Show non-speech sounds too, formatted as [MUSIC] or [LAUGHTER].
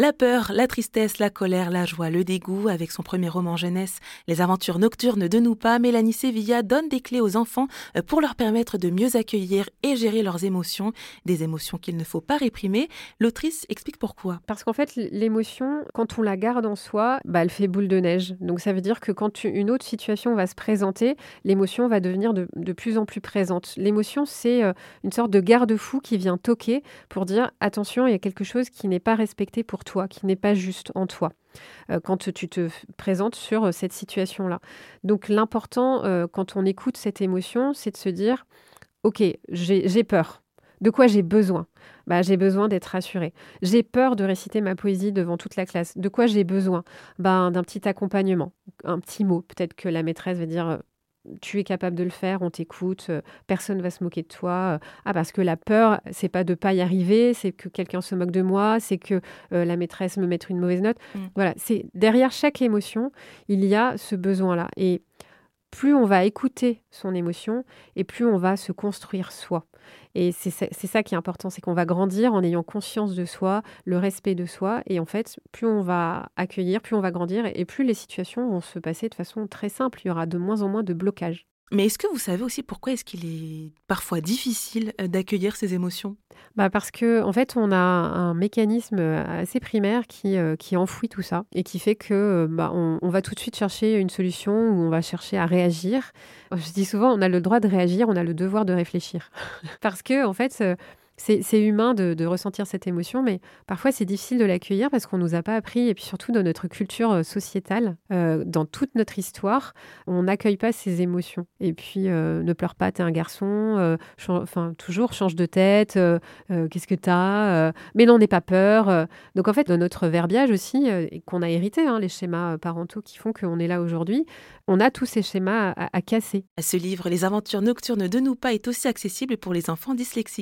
La peur, la tristesse, la colère, la joie, le dégoût. Avec son premier roman jeunesse, Les aventures nocturnes de nous pas, Mélanie Sevilla donne des clés aux enfants euh, pour leur permettre de mieux accueillir et gérer leurs émotions, des émotions qu'il ne faut pas réprimer. L'autrice explique pourquoi. Parce qu'en fait, l'émotion, quand on la garde en soi, bah, elle fait boule de neige. Donc ça veut dire que quand une autre situation va se présenter, l'émotion va devenir de, plus en plus présente. L'émotion, c'est euh, une sorte de garde-fou qui vient toquer pour dire attention, il y a quelque chose qui n'est pas respecté pour qui n'est pas juste en toi euh, quand tu te présentes sur euh, cette situation-là. Donc l'important euh, quand on écoute cette émotion, c'est de se dire, OK, j'ai peur. De quoi j'ai besoin? Bah, J'ai besoin d'être rassurée. J'ai peur de réciter ma poésie devant toute la classe. De quoi j'ai besoin? Bah, D'un petit accompagnement, un petit mot. Peut-être que la maîtresse va dire tu es capable de le faire, on t'écoute, euh, personne va se moquer de toi. Euh, ah, parce que la peur, c'est pas de pas y arriver, c'est que quelqu'un se moque de moi, c'est que euh, la maîtresse me mette une mauvaise note. Mm. Voilà, c'est derrière chaque émotion, il y a ce besoin-là. Et plus on va écouter son émotion et plus on va se construire soi. Et c'est ça qui est important, c'est qu'on va grandir en ayant conscience de soi, le respect de soi. Et en fait, plus on va accueillir, plus on va grandir et plus les situations vont se passer de façon très simple. Il y aura de moins en moins de blocages. Mais est-ce que vous savez aussi pourquoi est-ce qu'il est parfois difficile euh, d'accueillir ces émotions? Bah Parce que en fait, on a un mécanisme assez primaire qui, euh, qui enfouit tout ça et qui fait que euh, bah, on, va tout de suite chercher une solution ou on va chercher à réagir. Je dis souvent, on a le droit de réagir, on a le devoir de réfléchir. [LAUGHS] parce que en fait, c'est humain de, ressentir cette émotion, mais parfois c'est difficile de l'accueillir parce qu'on ne nous a pas appris, et puis surtout dans notre culture euh, sociétale, euh, dans toute notre histoire, on n'accueille pas ces émotions. Et puis, euh, ne pleure pas, t'es un garçon, enfin, toujours change de tête, qu'est-ce que t'as Mais non, n'aie pas peur. Donc en fait, dans notre verbiage aussi, qu'on a hérité, hein, les schémas parentaux qui font qu'on est là aujourd'hui, on a tous ces schémas à, à casser. Ce livre, Les aventures nocturnes de Noupa, est aussi accessible pour les enfants dyslexiques.